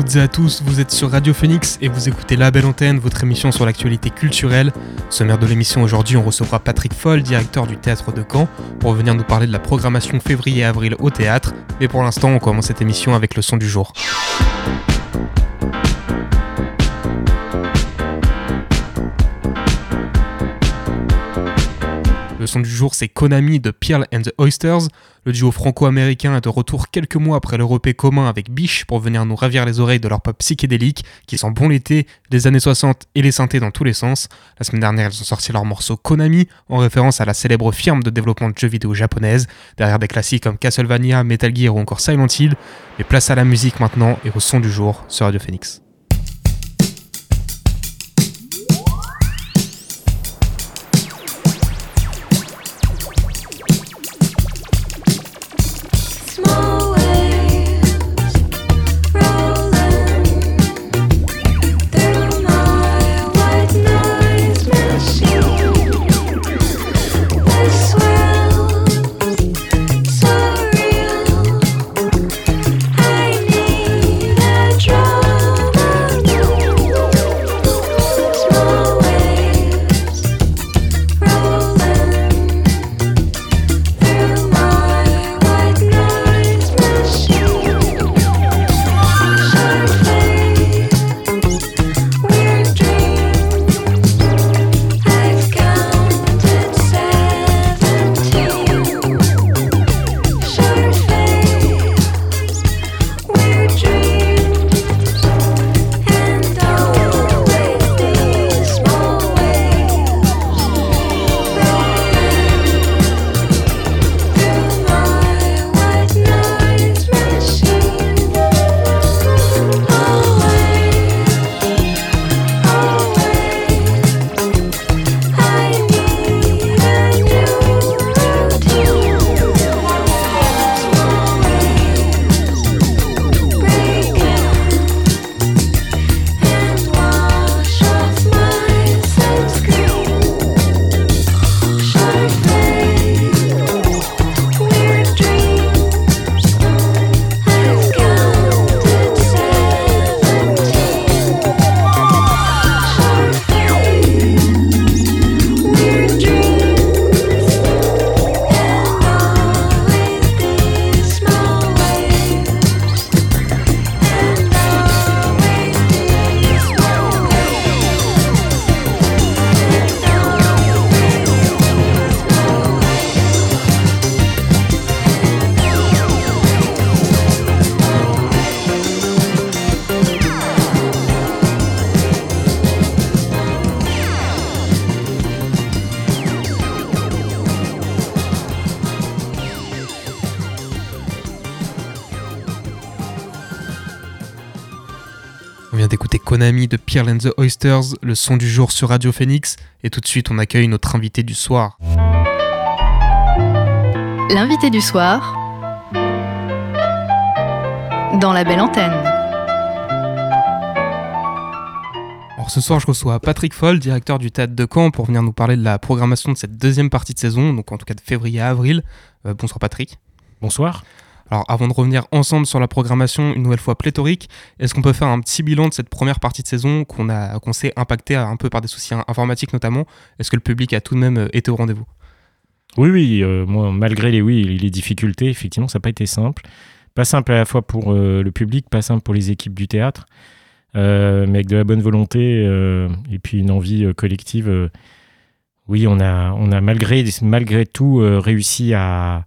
Et à tous, vous êtes sur Radio Phoenix et vous écoutez La Belle Antenne, votre émission sur l'actualité culturelle. Sommaire de l'émission aujourd'hui, on recevra Patrick Foll, directeur du théâtre de Caen, pour venir nous parler de la programmation février-avril au théâtre. Mais pour l'instant, on commence cette émission avec le son du jour. Le son du jour, c'est Konami de Pearl and the Oysters. Le duo franco-américain est de retour quelques mois après le repé commun avec Biche pour venir nous ravir les oreilles de leur pop psychédélique qui sent bon l'été, les années 60 et les synthés dans tous les sens. La semaine dernière, ils ont sorti leur morceau Konami en référence à la célèbre firme de développement de jeux vidéo japonaise, derrière des classiques comme Castlevania, Metal Gear ou encore Silent Hill. Mais place à la musique maintenant et au son du jour sur Radio Phoenix. On vient d'écouter Konami de Pearl and the Oysters, le son du jour sur Radio Phoenix, et tout de suite on accueille notre invité du soir. L'invité du soir dans La Belle Antenne. Alors ce soir je reçois Patrick Foll, directeur du Théâtre de Caen, pour venir nous parler de la programmation de cette deuxième partie de saison, donc en tout cas de février à avril. Euh, bonsoir Patrick. Bonsoir. Alors avant de revenir ensemble sur la programmation une nouvelle fois pléthorique, est-ce qu'on peut faire un petit bilan de cette première partie de saison qu'on qu'on s'est impacté un peu par des soucis informatiques notamment? Est-ce que le public a tout de même euh, été au rendez-vous? Oui, oui, euh, moi, malgré les, oui, les difficultés, effectivement, ça n'a pas été simple. Pas simple à la fois pour euh, le public, pas simple pour les équipes du théâtre, mais avec de la bonne volonté et puis une envie collective. oui, on a, on a malgré, malgré tout réussi à,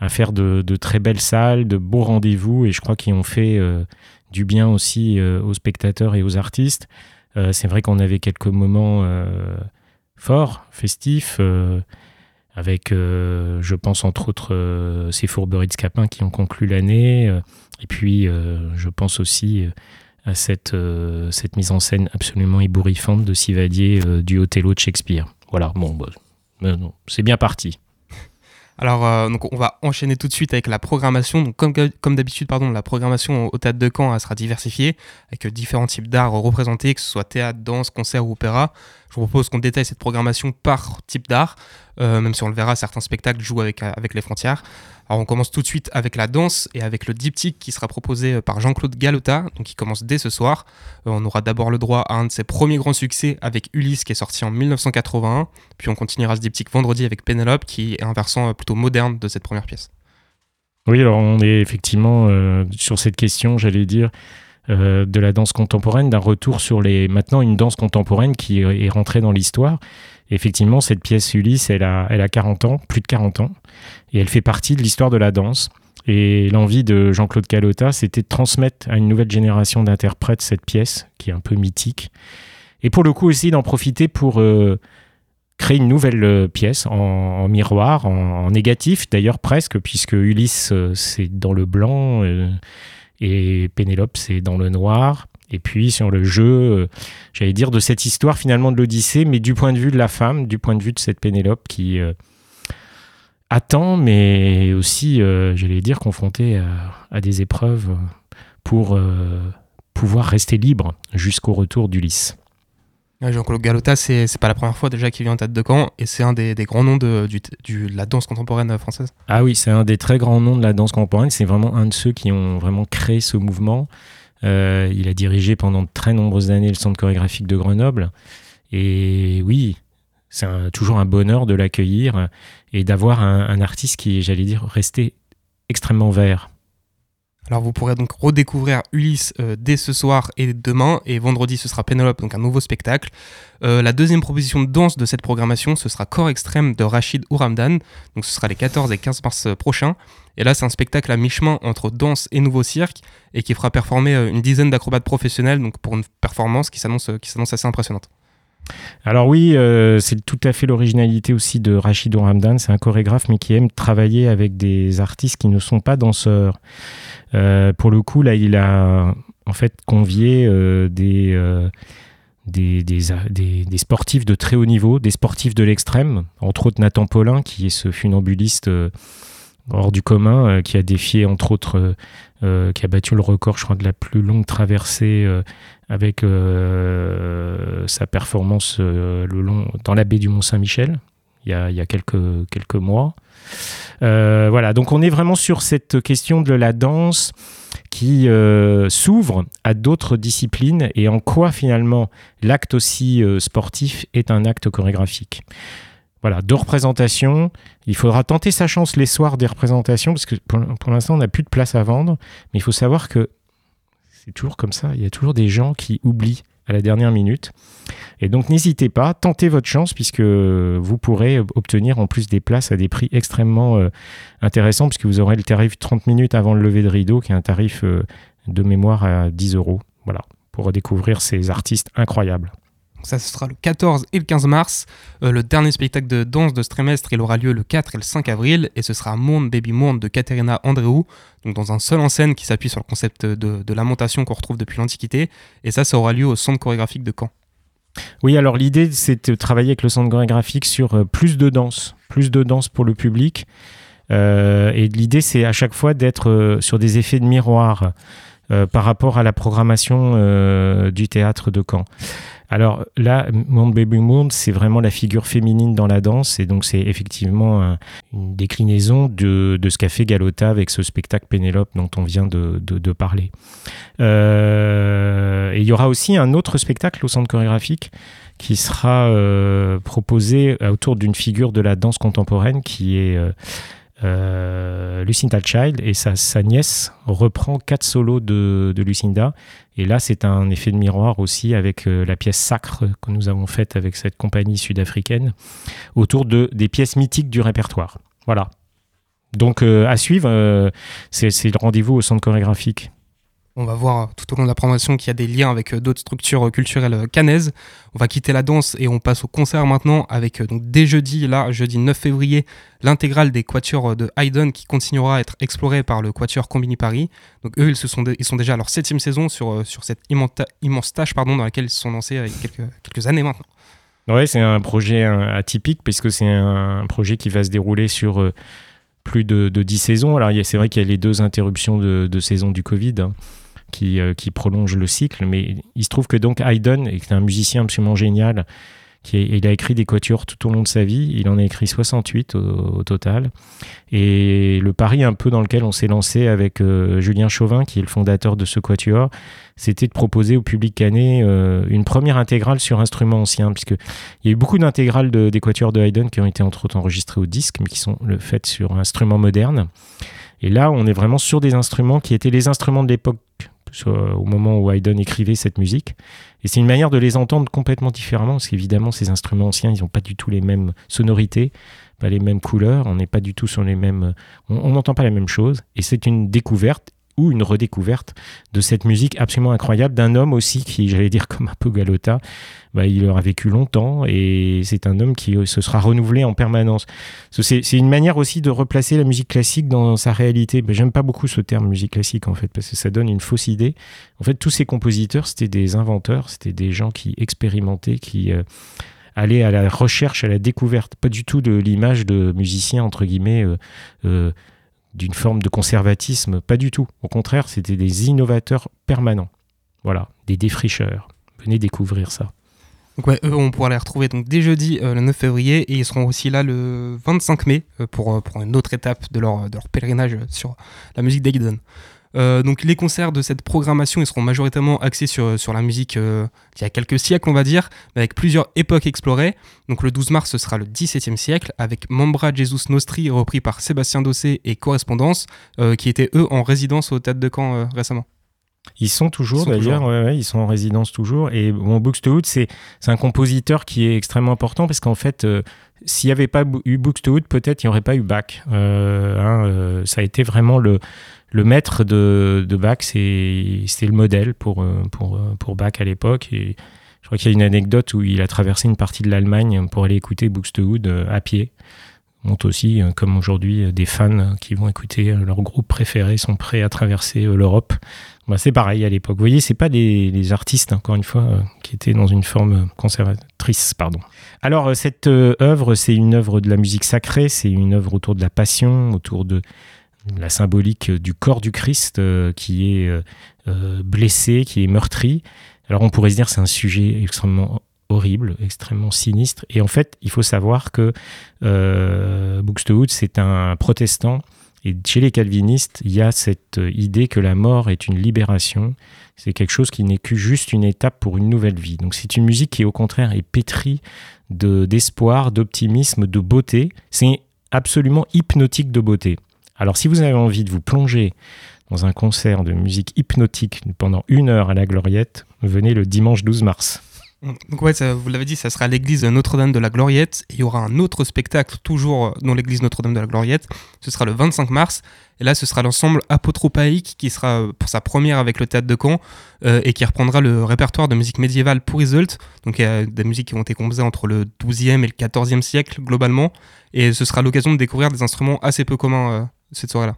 à faire de, très belles salles, de beaux rendez-vous, et je crois qu'ils ont fait euh, du bien aussi euh, aux spectateurs et aux artistes. Euh, C'est vrai qu'on avait quelques moments forts, festifs, avec, je pense entre autres, ces fourberies de Scapin qui ont conclu l'année, et puis je pense aussi à cette, mise en scène absolument ébouriffante de Sivadier du Othello de Shakespeare. Voilà, bon, bah, c'est bien parti. Alors, euh, donc on va enchaîner tout de suite avec la programmation. Donc, comme, d'habitude, la programmation au Théâtre de Caen sera diversifiée avec euh, différents types d'art représentés, que ce soit théâtre, danse, concert ou opéra. Je vous propose qu'on détaille cette programmation par type d'art, euh, même si on le verra, certains spectacles jouent avec, euh, avec les frontières. Alors, on commence tout de suite avec la danse et avec le diptyque qui sera proposé euh, par Jean-Claude Galota, donc qui commence dès ce soir. On aura d'abord le droit à un de ses premiers grands succès avec Ulysse qui est sorti en 1981. Puis on continuera ce diptyque vendredi avec Pénélope qui est un versant plutôt moderne de cette première pièce. Oui, alors on est effectivement sur cette question, j'allais dire, de la danse contemporaine, d'un retour sur les maintenant une danse contemporaine qui est est rentrée dans l'histoire. Effectivement, cette pièce Ulysse, elle a, elle a 40 ans, plus de 40 ans, et elle fait partie de l'histoire de la danse. Et l'envie de Jean-Claude Calota, c'était de transmettre à une nouvelle génération d'interprètes cette pièce, qui est un peu mythique. Et pour le coup aussi d'en profiter pour euh, créer une nouvelle euh, pièce en, miroir, en, négatif d'ailleurs presque, puisque Ulysse, euh, c'est dans le blanc euh, et Pénélope, c'est dans le noir. Et puis sur le jeu, euh, j'allais dire, de cette histoire finalement de l'Odyssée, mais du point de vue de la femme, du point de vue de cette Pénélope qui euh, attend, mais aussi, euh, j'allais dire, confrontée à, des épreuves pour pouvoir rester libre jusqu'au retour d'Ulysse. Jean-Claude Galota, c'est pas la première fois déjà qu'il vient en tête de Caen et c'est un des, grands noms de, la danse contemporaine française. Ah oui, c'est un des très grands noms de la danse contemporaine. C'est vraiment un de ceux qui ont vraiment créé ce mouvement. Euh, il a dirigé pendant de très nombreuses années le centre chorégraphique de Grenoble. Et oui, c'est toujours un bonheur de l'accueillir et d'avoir un, un artiste qui j'allais dire, resté extrêmement vert. Alors vous pourrez donc redécouvrir Ulysse euh, dès ce soir et demain et vendredi ce sera Pénélope, donc un nouveau spectacle. Euh, la deuxième proposition de danse de cette programmation ce sera Corps Extrême de Rachid Ouramdan, donc ce sera les 14 et 15 mars euh, prochains. Et là c'est un spectacle à mi-chemin entre danse et nouveau cirque et qui fera performer une dizaine d'acrobates professionnels donc pour une performance qui s'annonce assez impressionnante. Alors oui, c'est tout à fait l'originalité aussi de Rachid Ramdan. C'est un chorégraphe, mais qui aime travailler avec des artistes qui ne sont pas danseurs. Euh, pour le coup, là, il a en fait convié euh, des, euh, des, sportifs de très haut niveau, des sportifs de l'extrême, entre autres Nathan Paulin, qui est ce funambuliste hors du commun, qui a défié, entre autres, qui a battu le record, je crois, de la plus longue traversée avec sa performance le long, dans la baie du Mont-Saint-Michel, il y a, quelques mois. Euh, voilà, donc on est vraiment sur cette question de la danse qui euh, s'ouvre à d'autres disciplines et en quoi finalement l'acte aussi euh, sportif est un acte chorégraphique. Voilà, deux représentations. Il faudra tenter sa chance les soirs des représentations parce que pour, pour l'instant on n'a plus de place à vendre, mais il faut savoir que c'est toujours comme ça. Il y a toujours des gens qui oublient à la dernière minute. Et donc n'hésitez pas, tentez votre chance puisque vous pourrez obtenir en plus des places à des prix extrêmement euh, intéressants puisque vous aurez le tarif 30 minutes avant le lever de rideau qui est un tarif euh, de mémoire à 10 euros. Voilà, pour redécouvrir ces artistes incroyables. Ça sera le 14 et le 15 mars. Euh, le dernier spectacle de danse de ce trimestre il aura lieu le 4 et le 5 avril et ce sera Monde Baby Monde de Katerina Andreou, dans un seul en scène qui s'appuie sur le concept de, lamentation qu'on retrouve depuis l'Antiquité. Et ça, ça aura lieu au centre chorégraphique de Caen. Oui, alors l'idée, c'est de travailler avec le centre chorégraphique sur euh, plus de danse, plus de danse pour le public. Euh, et l'idée, c'est à chaque fois d'être sur des effets de miroir par rapport à la programmation du théâtre de Caen. Alors là, Monde Baby Monde, c'est vraiment la figure féminine dans la danse, et donc c'est effectivement un- une déclinaison de, ce qu'a fait Galota avec ce spectacle Pénélope dont on vient de parler. Euh, et il y aura aussi un autre spectacle au centre chorégraphique qui sera euh, proposé autour d'une figure de la danse contemporaine qui est euh, euh, Lucinda Child et sa, sa nièce reprend quatre solos de, de Lucinda. Et là, c'est un effet de miroir aussi avec euh, la pièce Sacre que nous avons faite avec cette compagnie sud-africaine autour de, des pièces mythiques du répertoire. Voilà. Donc, euh, à suivre, euh, c'est c'est le rendez-vous au centre chorégraphique. On va voir tout au long de la programmation qu'il y a des liens avec euh, d'autres structures euh, culturelles euh, canaises. On va quitter la danse et on passe au concert maintenant avec donc dès jeudi, là, jeudi 9 février, l'intégrale des quatuors de Haydn qui continuera à être explorée par le quatuor Combini Paris. Donc eux, ils, se sont, ils sont déjà à leur septième saison sur, sur cette immense, tâche pardon, dans laquelle ils se sont lancés avec quelques, quelques années maintenant. Ouais, c'est un projet atypique puisque c'est un, projet qui va se dérouler sur plus de, 10 saisons. Alors il y a- c'est vrai qu'il y a les deux interruptions de, de saison du Covid hein, qui, euh, qui prolongent le cycle, mais il se trouve que donc Haydn est un musicien absolument génial. Qui il a écrit des quatuors tout au long de sa vie. Il en a écrit 68 au, au total. Et le pari un peu dans lequel on s'est lancé avec euh, Julien Chauvin, qui est le fondateur de ce quatuor, c'était de proposer au public canet euh, une première intégrale sur instruments anciens, puisque il y a eu beaucoup d'intégrales de, des quatuors de Haydn qui ont été entre autres enregistrées au disque, mais qui sont le fait sur instruments modernes. Et là, on est vraiment sur des instruments qui étaient les instruments de l'époque, au moment où Haydn écrivait cette musique. Et c'est une manière de les entendre complètement différemment, parce qu'évidemment, ces instruments anciens, ils n'ont pas du tout les mêmes sonorités, pas les mêmes couleurs, on n'est pas du tout sur les mêmes... On n'entend pas la même chose, et c'est une découverte ou une redécouverte de cette musique absolument incroyable d'un homme aussi qui, j'allais dire comme un peu Galota, bah, il aura vécu longtemps et c'est un homme qui euh, se sera renouvelé en permanence. C'est une manière aussi de replacer la musique classique dans sa réalité. Bah, J'aime pas beaucoup ce terme musique classique en fait parce que ça donne une fausse idée. En fait, tous ces compositeurs, c'était des inventeurs, c'était des gens qui expérimentaient, qui euh, allaient à la recherche, à la découverte, pas du tout de l'image de musicien entre guillemets. euh, euh, d'une forme de conservatisme, pas du tout. Au contraire, c'était des innovateurs permanents. Voilà, des défricheurs. Venez découvrir ça. Donc ouais, eux, on pourra les retrouver donc dès jeudi euh, le 9 février et ils seront aussi là le 25 mai euh, pour, euh, pour une autre étape de leur, de leur pèlerinage sur la musique d'Haydn. Euh, donc les concerts de cette programmation ils seront majoritairement axés sur, sur la musique euh, d'il y a quelques siècles on va dire, mais avec plusieurs époques explorées. Donc le 12 mars ce sera le 17e siècle avec Membra Jesus Nostri repris par Sébastien Dossé et Correspondance euh, qui étaient eux en résidence au Théâtre de Caen euh, récemment. Ils sont toujours d'ailleurs, toujours. ouais, ouais, ils sont en résidence toujours. Et bon, Buxtehude, c'est c'est un compositeur qui est extrêmement important parce qu'en fait, euh, s'il n'y avait pas eu Buxtehude, peut-être il n'y aurait pas eu Bach. Euh, hein, euh, ça a été vraiment le, le maître de, Bach, c'était le modèle pour, euh, euh, pour Bach à l'époque. Et je crois qu'il y a une anecdote où il a traversé une partie de l'Allemagne pour aller écouter Buxtehude euh, à pied. monte aussi, comme aujourd'hui, des fans qui vont écouter leur groupe préféré sont prêts à traverser l'Europe. Bah, c'est pareil à l'époque. Vous voyez, c'est pas des, artistes, encore une fois, qui étaient dans une forme conservatrice, pardon. Alors, cette œuvre, c'est une œuvre de la musique sacrée, c'est une œuvre autour de la passion, autour de la symbolique du corps du Christ euh, qui est euh, euh, blessé, qui est meurtri. Alors, on pourrait se dire c'est un sujet extrêmement horrible, extrêmement sinistre. Et en fait, il faut savoir que euh, Buxtehude, c'est un protestant. Et chez les calvinistes, il y a cette idée que la mort est une libération. C'est quelque chose qui n'est que juste une étape pour une nouvelle vie. Donc c'est une musique qui, au contraire, est pétrie de- d'espoir, d'optimisme, de beauté. C'est absolument hypnotique de beauté. Alors si vous avez envie de vous plonger dans un concert de musique hypnotique pendant une heure à la Gloriette, venez le dimanche 12 mars. Donc ouais, vous l'avez dit, ça sera à l'église Notre-Dame de la Gloriette. Et il y aura un autre spectacle, toujours dans l'église Notre-Dame de la Gloriette. Ce sera le 25 mars. Et là, ce sera l'ensemble apotropaïque qui sera euh, pour sa première avec le théâtre de Caen euh, et qui reprendra le répertoire de musique médiévale pour Iseult. Donc il y a des musiques qui ont été composées entre le 12e et le 14e siècle globalement. Et ce sera l'occasion de découvrir des instruments assez peu communs euh, cette soirée-là.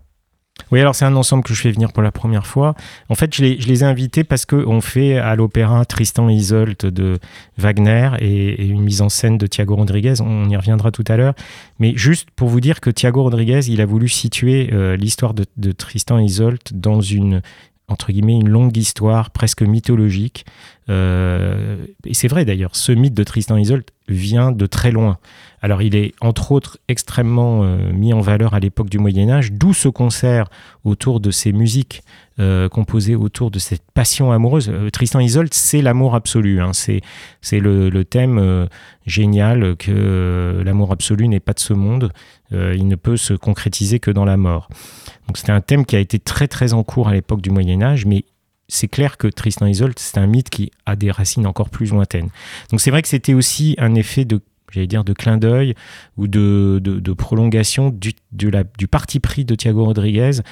Oui, alors c'est un ensemble que je fais venir pour la première fois. En fait, je les, ai invités parce qu'on fait à l'opéra Tristan et Isolde de Wagner et, et une mise en scène de Thiago Rodriguez. On y reviendra tout à l'heure. Mais juste pour vous dire que Thiago Rodriguez, il a voulu situer euh, l'histoire de, de Tristan et Isolde dans une entre guillemets une longue histoire presque mythologique. Euh, et c'est vrai d'ailleurs, ce mythe de Tristan Isolde vient de très loin. Alors il est entre autres extrêmement euh, mis en valeur à l'époque du Moyen Âge, d'où ce concert autour de ces musiques euh, composées autour de cette passion amoureuse. Tristan Isolde, c'est l'amour absolu. hein. C'est le, le thème génial que l'amour absolu n'est pas de ce monde. Il ne peut se concrétiser que dans la mort. Donc c'était un thème qui a été très très en cours à l'époque du Moyen Âge, mais c'est clair que Tristan Isolde, c'est un mythe qui a des racines encore plus lointaines. Donc c'est vrai que c'était aussi un effet de j'allais dire de clin d'œil ou de, de, de prolongation du, du parti pris de Thiago Rodriguez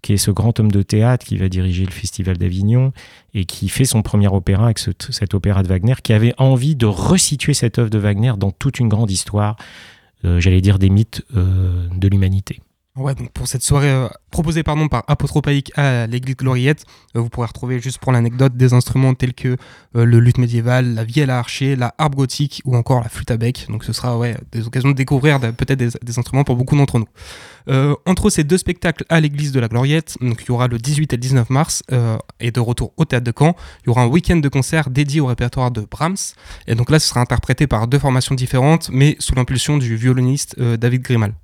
qui est ce grand homme de théâtre qui va diriger le Festival d'Avignon et qui fait son premier opéra avec ce- cet opéra de Wagner, qui avait envie de resituer cette œuvre de Wagner dans toute une grande histoire, euh, j'allais dire des mythes euh, de l'humanité. Ouais, donc pour cette soirée euh, proposée pardon, par Apotropaïque à l'église Gloriette, euh, vous pourrez retrouver, juste pour l'anecdote, des instruments tels que euh, le luth médiéval, la vielle à archer, la harpe gothique ou encore la flûte à bec. Donc ce sera ouais, des occasions de découvrir de- peut-être des, instruments pour beaucoup d'entre nous. Euh, entre ces deux spectacles à l'église de la Gloriette, donc il y aura le 18 et le 19 mars, euh, et de retour au théâtre de Caen, il y aura un week-end de concert dédié au répertoire de Brahms. Et donc là, ce sera interprété par deux formations différentes, mais sous l'impulsion du violoniste euh, David Grimal.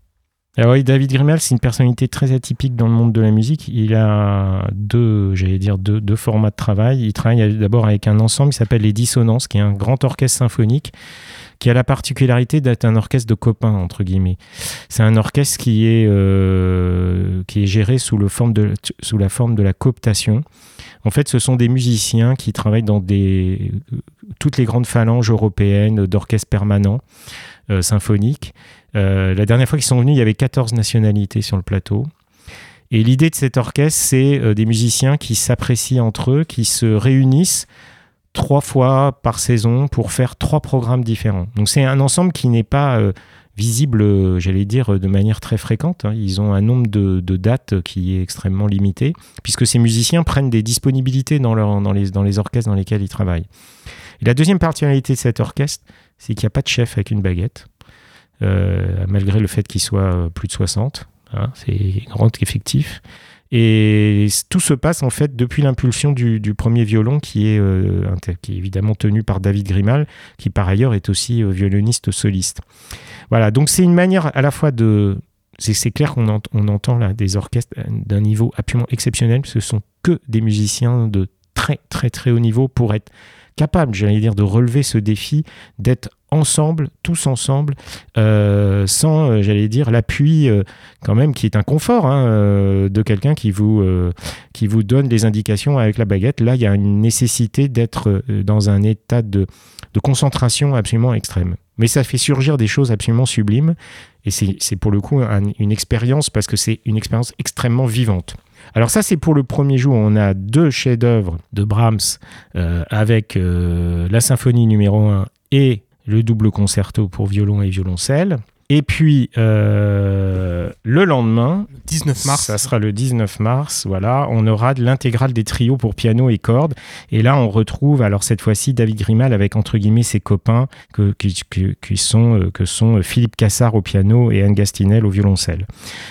Alors oui, David Grimal, c'est une personnalité très atypique dans le monde de la musique. Il a deux, j'allais dire, deux formats de travail. Il travaille d'abord avec un ensemble qui s'appelle les Dissonances, qui est un grand orchestre symphonique qui a la particularité d'être un orchestre de copains, entre guillemets. C'est un orchestre qui est, euh, qui est géré sous, le forme de, sous la forme de la cooptation. En fait, ce sont des musiciens qui travaillent dans des, toutes les grandes phalanges européennes d'orchestres permanents, euh, symphoniques. Euh, la dernière fois qu'ils sont venus, il y avait 14 nationalités sur le plateau. Et l'idée de cet orchestre, c'est euh, des musiciens qui s'apprécient entre eux, qui se réunissent trois fois par saison pour faire trois programmes différents. Donc c'est un ensemble qui n'est pas euh, visible, j'allais dire, de manière très fréquente. hein. Ils ont un nombre de, dates qui est extrêmement limité, puisque ces musiciens prennent des disponibilités dans, les, dans les orchestres dans lesquels ils travaillent. Et la deuxième particularité de cet orchestre, c'est qu'il n'y a pas de chef avec une baguette, malgré le fait qu'il soit euh, plus de 60. hein, c'est grand effectif. Et tout se passe en fait depuis l'impulsion du, premier violon qui est, euh, qui est évidemment tenu par David Grimal, qui par ailleurs est aussi euh, violoniste soliste. Voilà, donc c'est une manière à la fois de... C'est clair qu'on on entend là des orchestres euh, d'un niveau absolument exceptionnel, ce sont que des musiciens de très très très haut niveau pour être capables, j'allais dire, de relever ce défi, d'être ensemble, tous ensemble, euh, sans, euh, j'allais dire, l'appui euh, quand même qui est un confort hein, de quelqu'un qui vous qui vous donne des indications avec la baguette. Là, il y a une nécessité d'être dans un état de, de concentration absolument extrême. Mais ça fait surgir des choses absolument sublimes. Et c'est pour le coup un- une expérience parce que c'est une expérience extrêmement vivante. Alors ça, c'est pour le premier jour. On a deux chefs-d'œuvre de Brahms euh, avec euh, la symphonie numéro 1 et le double concerto pour violon et violoncelle. Et puis, euh, le lendemain, Le 19 mars. ça sera le 19 mars, voilà, on aura de l'intégrale des trios pour piano et cordes. Et là, on retrouve, alors cette fois-ci, David Grimal avec, entre guillemets, ses copains que, qui, sont, euh, que sont euh, Philippe Cassard au piano et Anne Gastinel au violoncelle.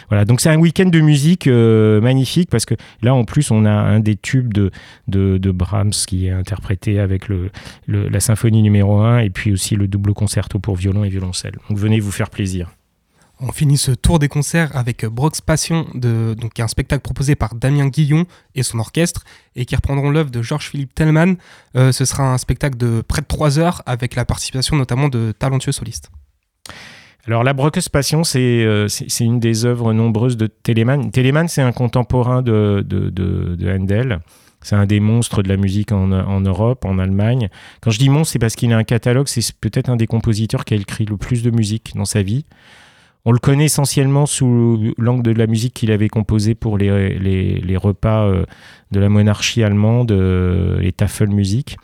Voilà, donc c'est un week-end de musique euh, magnifique parce que là, en plus, on a un des tubes de, de, de Brahms qui est interprété avec le, le- la symphonie numéro 1 et puis aussi le double concerto pour violon et violoncelle. Donc venez vous faire plaisir. On finit ce tour des concerts avec Brox Passion, de, donc, qui est un spectacle proposé par Damien Guillon et son orchestre, et qui reprendront l'œuvre de Georges-Philippe Tellman. Euh, ce sera un spectacle de près de 3 heures, avec la participation notamment de talentueux solistes. Alors la Brockes Passion, c'est euh, c'est une des œuvres nombreuses de Telemann. Telemann, c'est un contemporain de, de, de, de Handel. C'est un des monstres de la musique en, Europe, en Allemagne. Quand je dis monstre, c'est parce qu'il a un catalogue, c'est peut-être un des compositeurs qui a écrit le plus de musique dans sa vie. On le connaît essentiellement sous l'angle de la musique qu'il avait composée pour les, les, les repas euh, de la monarchie allemande, euh, les Tafelmusik.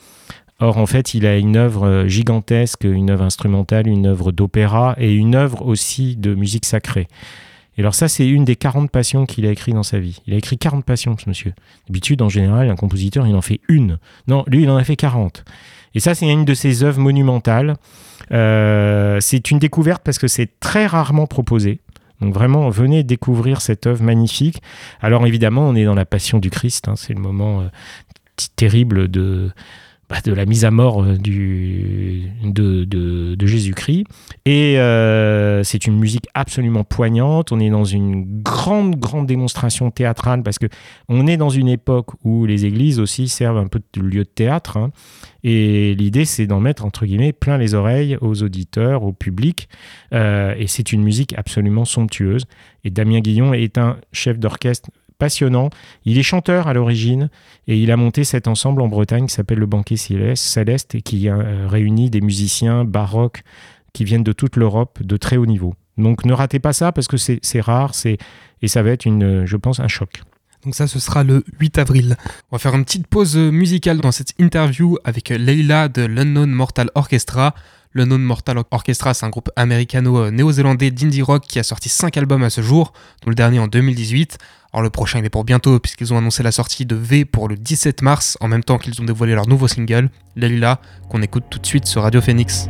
Or, en fait, il a une œuvre euh, gigantesque, une œuvre instrumentale, une œuvre d'opéra et une œuvre aussi de musique sacrée. Et alors ça, c'est une des 40 passions qu'il a écrit dans sa vie. Il a écrit 40 passions, ce monsieur. D'habitude, en général, un compositeur, il en fait une. Non, lui, il en a fait 40. Et ça, c'est une de ses œuvres monumentales. Euh, c'est une découverte parce que c'est très rarement proposé. Donc vraiment, venez découvrir cette œuvre magnifique. Alors évidemment, on est dans la passion du Christ. hein. c'est le moment euh, terrible de, bah, de la mise à mort euh, de Jésus-Christ. Et euh, c'est une musique absolument poignante. On est dans une grande, grande démonstration théâtrale parce que on est dans une époque où les églises aussi servent un peu de lieu de théâtre. hein. Et l'idée, c'est d'en mettre, entre guillemets, plein les oreilles aux auditeurs, au public. Euh, et c'est une musique absolument somptueuse. Et Damien Guillon est un chef d'orchestre passionnant. Il est chanteur à l'origine et il a monté cet ensemble en Bretagne qui s'appelle le Banquet Céleste, et qui euh, réunit des musiciens baroques qui viennent de toute l'Europe de très haut niveau. Donc ne ratez pas ça parce que c'est rare et ça va être, une, je pense, un choc. Donc ça, ce sera le 8 avril. On va faire une petite pause musicale dans cette interview avec Leila de l'Unknown Mortal Orchestra. L'Unknown Mortal Orchestra, c'est un groupe américano-néo-zélandais d'indie rock qui a sorti 5 albums à ce jour, dont le dernier en 2018. Alors le prochain il est pour bientôt puisqu'ils ont annoncé la sortie de V pour le 17 mars, en même temps qu'ils ont dévoilé leur nouveau single, Leila, qu'on écoute tout de suite sur Radio Phoenix.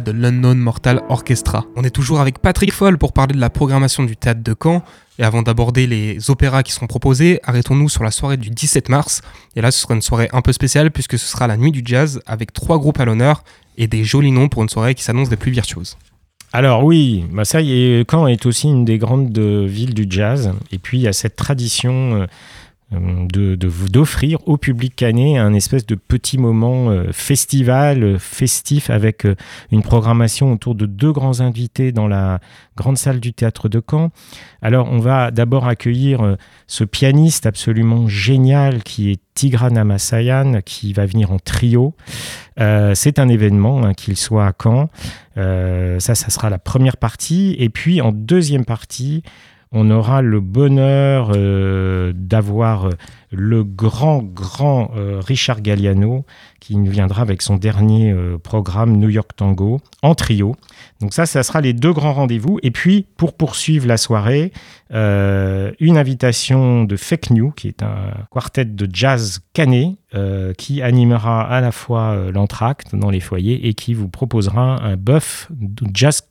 De l'Unknown Mortal Orchestra. On est toujours avec Patrick Foll pour parler de la programmation du théâtre de Caen. Et avant d'aborder les opéras qui seront proposés, arrêtons-nous sur la soirée du 17 mars. Et là, ce sera une soirée un peu spéciale puisque ce sera la nuit du jazz avec trois groupes à l'honneur et des jolis noms pour une soirée qui s'annonce des plus virtuoses. Alors oui, bah ça y est, Caen est aussi une des grandes euh, villes du jazz. Et puis il y a cette tradition euh, euh, de- de- d'offrir au public canet un espèce de petit moment euh, festival, euh, festif, avec une programmation autour de deux grands invités dans la grande salle du théâtre de Caen. Alors, on va d'abord accueillir ce pianiste absolument génial qui est Tigran Amasayan, qui va venir en trio. C'est un événement, hein, qu'il soit à Caen. Ça, ça sera la première partie. Et puis, en deuxième partie, on aura le bonheur euh, d'avoir euh, le grand, grand euh, Richard Galliano qui nous viendra avec son dernier programme New York Tango en trio. Donc ça, ça sera les deux grands rendez-vous. Et puis, pour poursuivre la soirée, une invitation de Fake New, qui est un quartet de jazz canet, qui animera à la fois l'entracte dans les foyers et qui vous proposera un de jazz,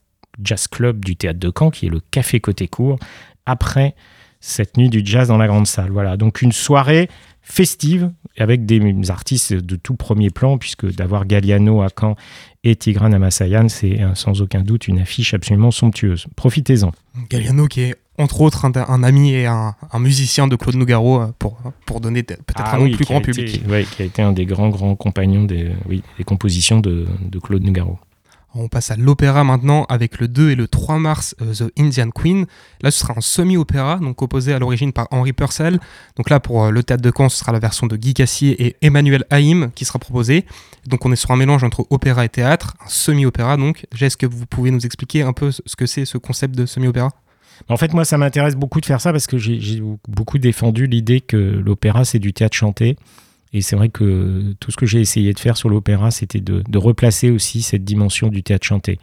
jazz club du théâtre de Caen, qui est le Café Côté Court, après cette nuit du jazz dans la grande salle. Voilà, donc une soirée festive avec des artistes de tout premier plan, puisque d'avoir Galliano à Caen et Tigran Amasayan, c'est sans aucun doute une affiche absolument somptueuse. Profitez-en. Galliano qui est entre autres un, un ami et un, un musicien de Claude Nougaro euh, pour, pour donner peut-être Ah un nom oui, plus qui a grand été- public. ouais, qui a été un des grands, grands compagnons des, oui, des compositions de, de Claude Nougaro. On passe à l'opéra maintenant avec le 2 et le 3 mars euh, The Indian Queen. Là ce sera un semi-opéra, donc composé à l'origine par Henri Purcell. Donc là pour euh, le théâtre de Caen ce sera la version de Guy Cassier et Emmanuel Haïm qui sera proposée. Donc on est sur un mélange entre opéra et théâtre, un semi-opéra donc. Est-ce que vous pouvez nous expliquer un peu ce que c'est ce concept de semi-opéra? En fait, moi, ça m'intéresse beaucoup de faire ça parce que j'ai beaucoup défendu l'idée que l'opéra, c'est du théâtre chanté. Et c'est vrai que tout ce que j'ai essayé de faire sur l'opéra, c'était de, replacer aussi cette dimension du théâtre chanté.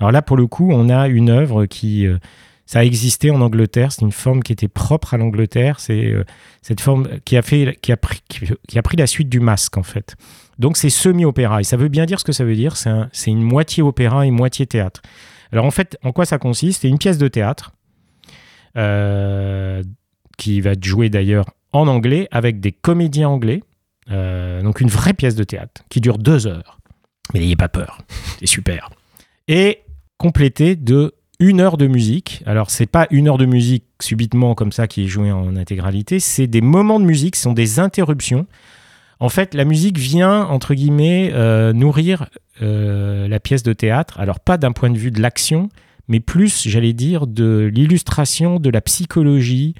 Alors là, pour le coup, on a une œuvre qui... euh, ça a existé en Angleterre, c'est une forme qui était propre à l'Angleterre, c'est euh, cette forme qui a, fait, qui, a pris, qui, a pris la suite du masque en fait. Donc c'est semi-opéra, et ça veut bien dire ce que ça veut dire, c'est une moitié opéra et moitié théâtre. Alors en fait, en quoi ça consiste? C'est une pièce de théâtre euh, qui va être jouée d'ailleurs en anglais avec des comédiens anglais. Euh, donc une vraie pièce de théâtre qui dure deux heures. Mais n'ayez pas peur, c'est super. Et complétée de une heure de musique. Alors c'est pas une heure de musique subitement comme ça qui est jouée en intégralité, c'est des moments de musique, ce sont des interruptions. En fait, la musique vient entre guillemets euh, nourrir euh, la pièce de théâtre. Alors pas d'un point de vue de l'action, mais plus, j'allais dire, de l'illustration de la psychologie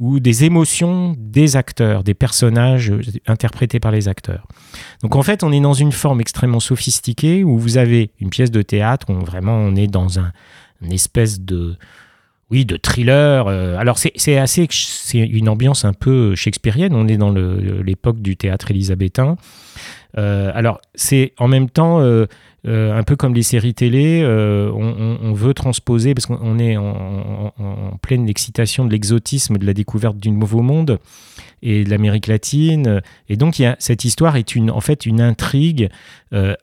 ou des émotions des acteurs, des personnages euh, interprétés par les acteurs. Donc en fait, on est dans une forme extrêmement sophistiquée où vous avez une pièce de théâtre où vraiment on est dans un, une espèce de oui de thriller. euh, alors c'est assez c'est une ambiance un peu shakespearienne. On est dans l'époque du théâtre élisabétain. Euh, alors c'est en même temps euh, euh, un peu comme les séries télé, on, veut transposer, parce qu'on est en, pleine excitation de l'exotisme, de la découverte du nouveau monde et de l'Amérique latine. Et donc, cette histoire est en fait une intrigue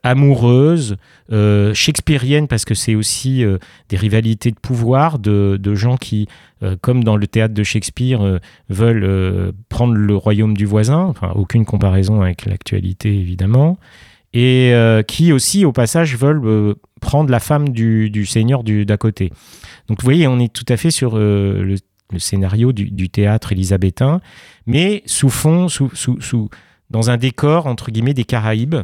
amoureuse, shakespearienne, parce que c'est aussi des rivalités de pouvoir de gens qui, euh, comme dans le théâtre de Shakespeare, euh, veulent euh, prendre le royaume du voisin. Enfin, aucune comparaison avec l'actualité, évidemment et qui aussi, au passage, veulent prendre la femme du, du seigneur d'à côté. Donc vous voyez, on est tout à fait sur le, scénario du, théâtre élisabétain, mais sous fond, sous, sous, sous- dans un décor, entre guillemets, des Caraïbes.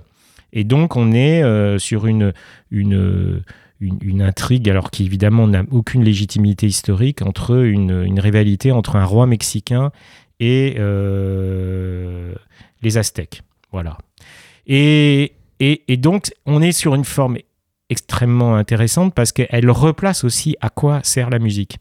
Et donc on est sur une, une, une, intrigue, alors qui évidemment n'a aucune légitimité historique, entre une, rivalité entre un roi mexicain et euh, les Aztèques. Voilà. Et, et, et donc, on est sur une forme extrêmement intéressante parce qu'elle replace aussi à quoi sert la musique.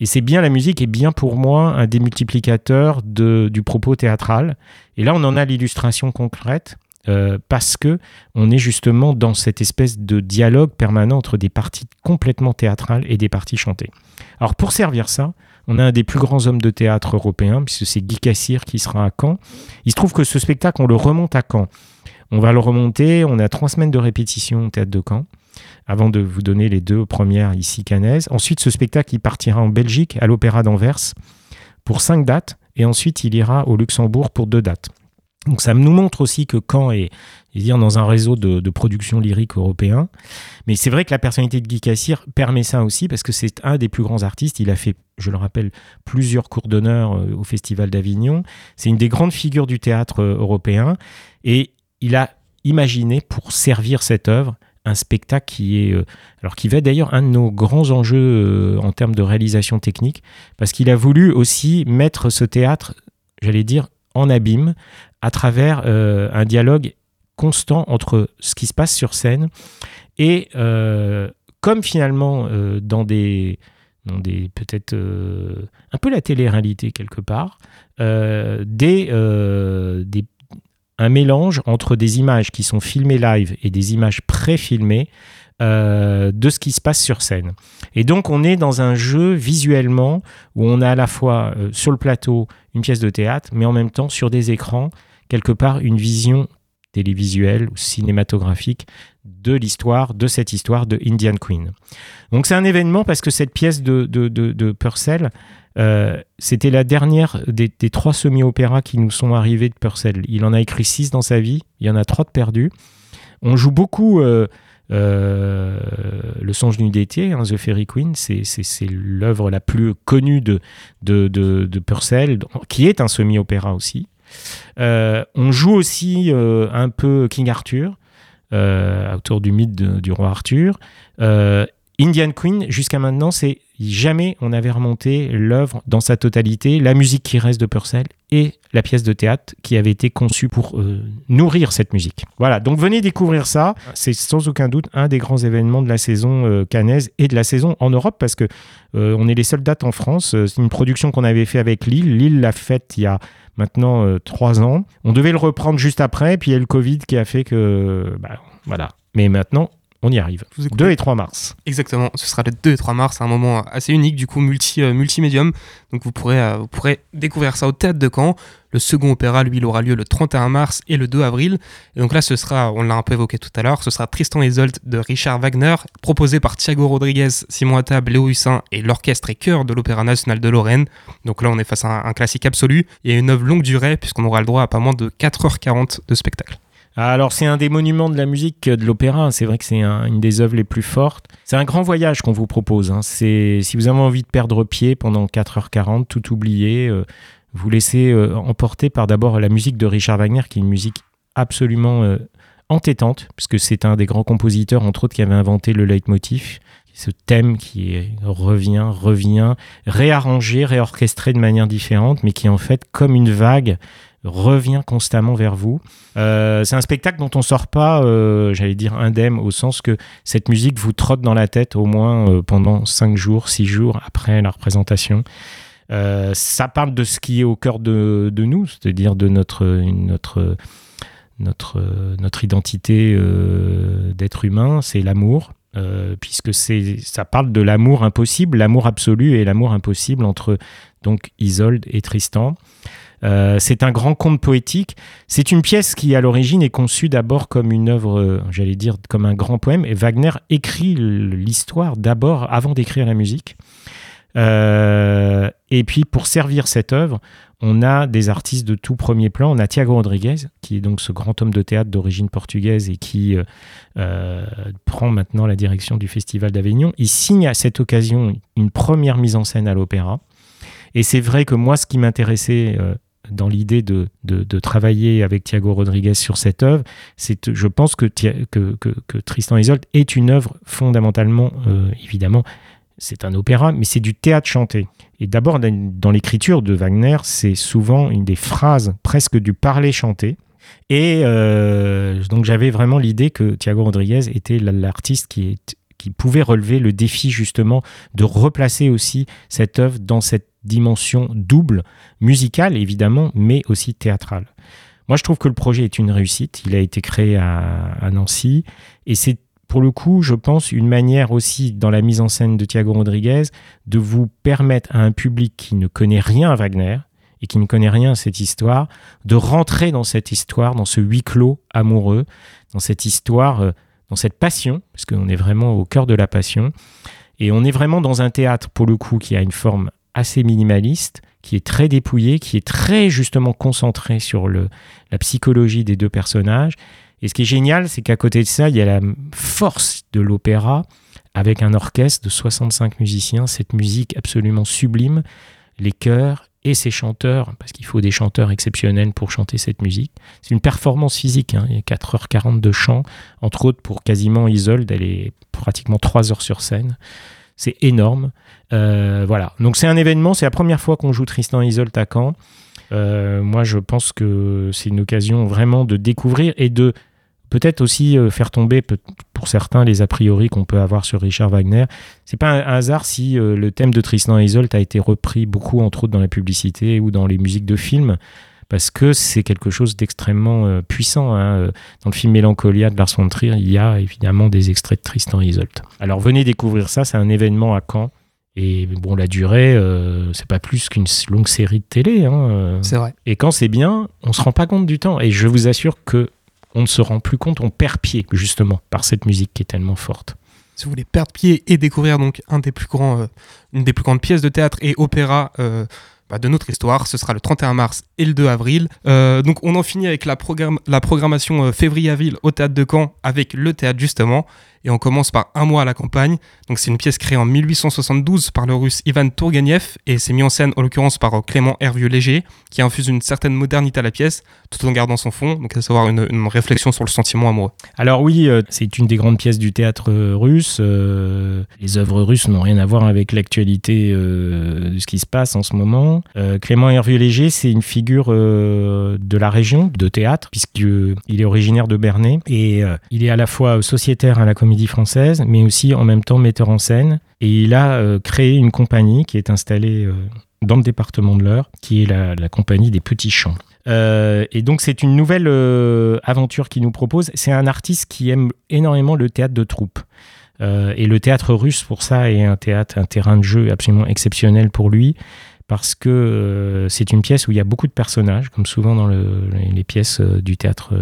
Et c'est bien la musique est bien pour moi un démultiplicateur de, du propos théâtral. Et là, on en a l'illustration concrète euh, parce que on est justement dans cette espèce de dialogue permanent entre des parties complètement théâtrales et des parties chantées. Alors pour servir ça, on a un des plus grands hommes de théâtre européens, puisque c'est Guy Cassir qui sera à Caen. Il se trouve que ce spectacle, on le remonte à Caen. On va le remonter, on a trois semaines de répétition au théâtre de Caen, avant de vous donner les deux premières ici canaises. Ensuite, ce spectacle, il partira en Belgique, à l'Opéra d'Anvers, pour cinq dates, et ensuite il ira au Luxembourg pour deux dates. Donc ça nous montre aussi que Caen est, dire, dans un réseau de, de production lyrique européen. Mais c'est vrai que la personnalité de Guy Cassir permet ça aussi parce que c'est un des plus grands artistes. Il a fait, je le rappelle, plusieurs cours d'honneur euh, au Festival d'Avignon. C'est une des grandes figures du théâtre euh, européen. Et il a imaginé pour servir cette œuvre un spectacle qui est euh, alors qui va d'ailleurs un de nos grands enjeux en termes de réalisation technique parce qu'il a voulu aussi mettre ce théâtre j'allais dire en abîme à travers euh, un dialogue constant entre ce qui se passe sur scène et euh, comme finalement euh, dans des dans des peut-être un peu la télé-réalité quelque part des, des un mélange entre des images qui sont filmées live et des images pré-filmées euh, de ce qui se passe sur scène. Et donc on est dans un jeu visuellement où on a à la fois euh, sur le plateau une pièce de théâtre, mais en même temps sur des écrans, quelque part une vision télévisuelle ou cinématographique de l'histoire, de cette histoire de Indian Queen. Donc c'est un événement parce que cette pièce de, de, de, Purcell, euh, c'était la dernière des, trois semi-opéras qui nous sont arrivés de Purcell. Il en a écrit six dans sa vie, il y en a trois de perdus. On joue beaucoup Le songe d'une d'été, hein, The Fairy Queen, c'est l'œuvre la plus connue de, Purcell, qui est un semi-opéra aussi. Euh, on joue aussi euh, un peu King Arthur, euh, autour du mythe du roi Arthur. Euh, Indian Queen, jusqu'à maintenant, c'est jamais on avait remonté l'œuvre dans sa totalité, la musique qui reste de Purcell et la pièce de théâtre qui avait été conçue pour euh, nourrir cette musique. Voilà, donc venez découvrir ça. C'est sans aucun doute un des grands événements de la saison euh, et de la saison en Europe parce que euh, on est les seules dates en France. Euh, C'est une production qu'on avait fait avec Lille. Lille l'a faite il y a maintenant trois ans. On devait le reprendre juste après, puis il y a le Covid qui a fait que bah, voilà. Mais maintenant, on y arrive. Je vous écoute. 2 et 3 mars. Exactement, ce sera le 2 et 3 mars, un moment assez unique, du coup multi, euh, multimédium. Donc vous pourrez, euh, vous pourrez découvrir ça au théâtre de Caen. Le second opéra, lui, il aura lieu le 31 mars et le 2 avril. Et donc là, ce sera, on l'a un peu évoqué tout à l'heure, ce sera Tristan et Isolde de Richard Wagner, proposé par Thiago Rodriguez, Simon Attab, Léo Hussin et l'orchestre et chœur de l'Opéra National de Lorraine. Donc là, on est face à un, un classique absolu et une œuvre longue durée, puisqu'on aura le droit à pas moins de 4h40 de spectacle. Alors c'est un des monuments de la musique euh, de l'opéra. C'est vrai que c'est un- une des œuvres les plus fortes. C'est un grand voyage qu'on vous propose. hein. C'est si vous avez envie de perdre pied pendant 4h40, tout oublier, euh, vous laissez euh, emporter par d'abord la musique de Richard Wagner, qui est une musique absolument entêtante, puisque c'est un des grands compositeurs, entre autres, qui avait inventé le leitmotiv. Ce thème qui revient, revient, réarrangé, réorchestré de manière différente, mais qui en fait, comme une vague, revient constamment vers vous. Euh, c'est un spectacle dont on sort pas, euh, j'allais dire indemne, au sens que cette musique vous trotte dans la tête au moins euh, pendant 5 jours, 6 jours après la représentation. Ça parle de ce qui est au cœur de, de nous, c'est-à-dire de notre, notre, notre, notre identité d'être humain, c'est l'amour. puisque c'est, ça parle de l'amour impossible, l'amour absolu et l'amour impossible entre donc Isolde et Tristan. Euh, c'est un grand conte poétique. C'est une pièce qui, à l'origine, est conçue d'abord comme une œuvre, j'allais dire, comme un grand poème. Et Wagner écrit l'histoire d'abord avant d'écrire la musique. Euh, et puis, pour servir cette œuvre, on a des artistes de tout premier plan. On a Tiago Rodriguez, qui est donc ce grand homme de théâtre d'origine portugaise et qui euh, prend maintenant la direction du Festival d'Avignon. Il signe à cette occasion une première mise en scène à l'opéra. Et c'est vrai que moi, ce qui m'intéressait dans l'idée de, de, travailler avec Thiago Rodriguez sur cette œuvre, c'est je pense que, que, Tristan Isolde est une œuvre fondamentalement, euh, évidemment, c'est un opéra, mais c'est du théâtre chanté. Et d'abord, dans l'écriture de Wagner, c'est souvent une des phrases presque du parler chanté. Et euh, donc j'avais vraiment l'idée que Thiago Rodriguez était l'artiste qui, qui pouvait relever le défi justement de replacer aussi cette œuvre dans cette dimension double, musicale évidemment, mais aussi théâtrale. Moi je trouve que le projet est une réussite. Il a été créé à, Nancy et c'est pour le coup, je pense, une manière aussi dans la mise en scène de Thiago Rodriguez de vous permettre à un public qui ne connaît rien à Wagner et qui ne connaît rien à cette histoire, de rentrer dans cette histoire, dans ce huis clos amoureux, dans cette histoire, euh, dans cette passion, parce qu'on est vraiment au cœur de la passion. Et on est vraiment dans un théâtre, pour le coup, qui a une forme assez minimaliste, qui est très dépouillé, qui est très justement concentré sur le, la psychologie des deux personnages. Et ce qui est génial, c'est qu'à côté de ça, il y a la force de l'opéra avec un orchestre de 65 musiciens, cette musique absolument sublime, les chœurs et ces chanteurs, parce qu'il faut des chanteurs exceptionnels pour chanter cette musique. C'est une performance physique, hein. il y a 4h40 de chant, entre autres pour quasiment Isolde, elle est pratiquement 3 heures sur scène. C'est énorme. Euh, voilà, donc c'est un événement, c'est la première fois qu'on joue Tristan et Isolde à Caen. Euh, moi, je pense que c'est une occasion vraiment de découvrir et de peut-être aussi euh, faire tomber pour certains les a priori qu'on peut avoir sur Richard Wagner. C'est pas un hasard si le thème de Tristan et Isolde a été repris beaucoup entre autres dans la publicité ou dans les musiques de films parce que c'est quelque chose d'extrêmement euh, puissant. hein. Euh, Dans le film Mélancolia de Lars von Trier, il y a évidemment des extraits de Tristan Isolde. Alors venez découvrir ça, c'est un événement à Caen. Et bon, la durée, euh, c'est pas plus qu'une longue série de télé. hein, euh. C'est vrai. Et quand c'est bien, on se rend pas compte du temps. Et je vous assure que on ne se rend plus compte, on perd pied justement par cette musique qui est tellement forte. Si vous voulez perdre pied et découvrir donc un des plus grands, euh, une des plus grandes pièces de théâtre et opéra euh, bah, de notre histoire, ce sera le 31 mars et le 2 avril. Euh, donc on en finit avec la, la programmation euh, février-avril au théâtre de Caen avec le théâtre justement. Et on commence par Un mois à la campagne. Donc c'est une pièce créée en 1872 par le russe Ivan Tourgueniev et c'est mis en scène en l'occurrence par euh, Clément Hervieux-Léger qui infuse une certaine modernité à la pièce tout en gardant son fond, donc à savoir une, réflexion sur le sentiment amoureux. Alors oui, euh, c'est une des grandes pièces du théâtre euh, russe. Les œuvres russes n'ont rien à voir avec l'actualité de ce qui se passe en ce moment. Clément Hervieux-Léger, c'est une figure de la région de théâtre, puisqu'il est originaire de Bernay. Et il est à la fois sociétaire à la Française, mais aussi en même temps metteur en scène. Et il a euh, créé une compagnie qui est installée euh, dans le département de l'Eure, qui est la, compagnie des Petits Champs. Euh, et donc c'est une nouvelle aventure qu'il nous propose. C'est un artiste qui aime énormément le théâtre de troupe. Et le théâtre russe, pour ça, est un théâtre, un terrain de jeu absolument exceptionnel pour lui, parce que c'est une pièce où il y a beaucoup de personnages, comme souvent dans le- les, pièces du théâtre,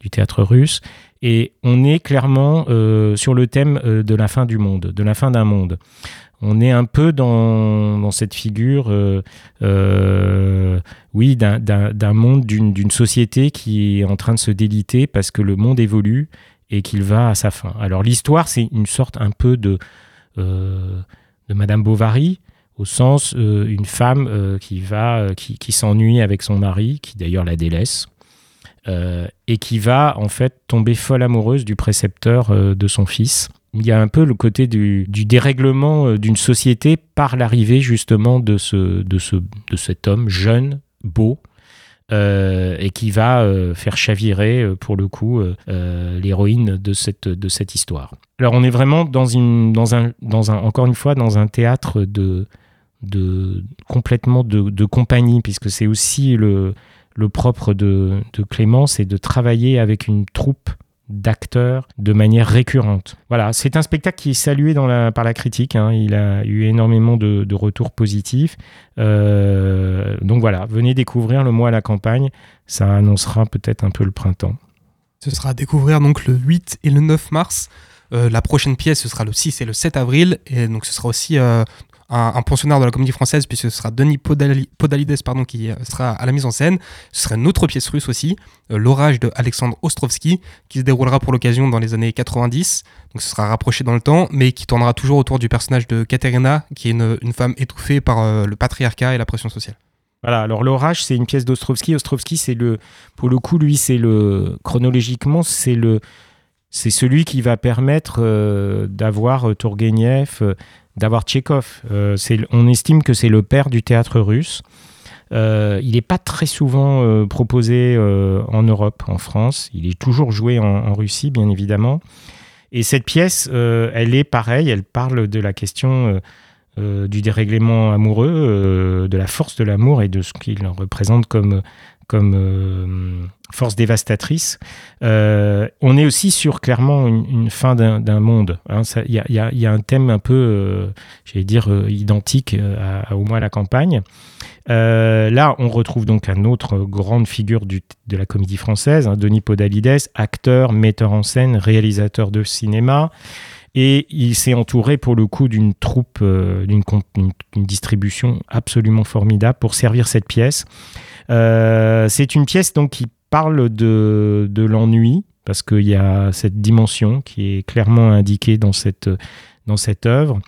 du théâtre russe. Et on est clairement euh, sur le thème euh, de la fin du monde, de la fin d'un monde. On est un peu dans, cette figure, euh, oui, d'un- monde, d'une société qui est en train de se déliter parce que le monde évolue et qu'il va à sa fin. Alors l'histoire, c'est une sorte un peu de, Madame Bovary, au sens une femme qui va, qui, s'ennuie avec son mari, qui d'ailleurs la délaisse, et qui va en fait tomber folle amoureuse du précepteur euh, de son fils. Il y a un peu le côté du, dérèglement euh, d'une société par l'arrivée justement de, ce, de, ce, de cet homme jeune, beau, euh, et qui va euh, faire chavirer, euh, pour le coup, euh, euh, l'héroïne de cette, de cette histoire. Alors on est vraiment dans, une, dans, un, dans un, encore une fois, dans un théâtre de, de complètement de compagnie, puisque c'est aussi le, le propre de, de Clément, c'est de travailler avec une troupe d'acteurs de manière récurrente. Voilà, c'est un spectacle qui est salué par la critique. hein. Il a eu énormément de, de retours positifs. Euh, donc voilà, venez découvrir le mois à la campagne. Ça annoncera peut-être un peu le printemps. Ce sera à découvrir donc le 8 et le 9 mars. Euh, la prochaine pièce, ce sera le 6 et le 7 avril. Et donc, ce sera aussi euh, un, pensionnaire de la comédie française, puisque ce sera Denis Podali- Podalides pardon, qui euh, sera à la mise en scène. Ce sera une autre pièce russe aussi, euh, L'orage de Alexandre Ostrovsky, qui se déroulera pour l'occasion dans les années 90. Donc, ce sera rapproché dans le temps, mais qui tournera toujours autour du personnage de Katerina, qui est une, femme étouffée par euh, le patriarcat et la pression sociale. Voilà, alors l'orage, c'est une pièce d'Ostrovski. Ostrovski, c'est le, pour le coup, lui, c'est le, chronologiquement, c'est le, c'est celui qui va permettre d'avoir Tourguenieff, d'avoir Tchekhov. Euh, on estime que c'est le père du théâtre russe. Euh, il n'est pas très souvent euh, proposé en Europe, en France. Il est toujours joué en, Russie, bien évidemment. Et cette pièce, elle est pareille. Elle parle de la question du dérèglement amoureux, de la force de l'amour et de ce qu'il représente comme, comme euh, force dévastatrice. Euh, on est aussi sur clairement une, fin d'un monde. hein. Il y, a, un thème un peu, euh, j'allais dire, identique à, au moins la campagne. Là, on retrouve donc un autre grande figure de la comédie française, hein, Denis Podalides, acteur, metteur en scène, réalisateur de cinéma. Et il s'est entouré pour le coup d'une troupe, euh, d'une distribution absolument formidable pour servir cette pièce. Euh, c'est une pièce donc qui parle de, de l'ennui, parce qu'il y a cette dimension qui est clairement indiquée dans cette, dans cette œuvre.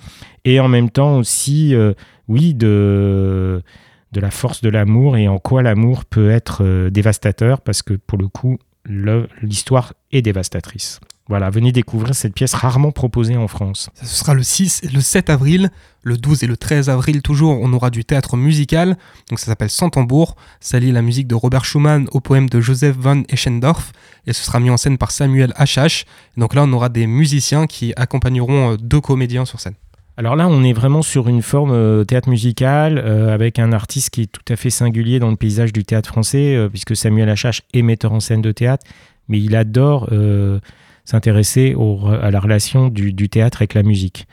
Et en même temps aussi, euh, oui, de, de la force de l'amour et en quoi l'amour peut être dévastateur, parce que pour le coup, l'histoire est dévastatrice. Voilà, venez découvrir cette pièce rarement proposée en France. Ce sera le 6 et le 7 avril. Le 12 et le 13 avril, toujours, on aura du théâtre musical. Donc ça s'appelle Sans tambour. Ça lie la musique de Robert Schumann au poème de Joseph von Eschendorf. Et ce sera mis en scène par Samuel Hachache. Donc là, on aura des musiciens qui accompagneront euh, deux comédiens sur scène. Alors là, on est vraiment sur une forme euh, théâtre musical euh, avec un artiste qui est tout à fait singulier dans le paysage du théâtre français, euh, puisque Samuel Achache est metteur en scène de théâtre, mais il adore s'intéresser à la relation du, théâtre avec la musique.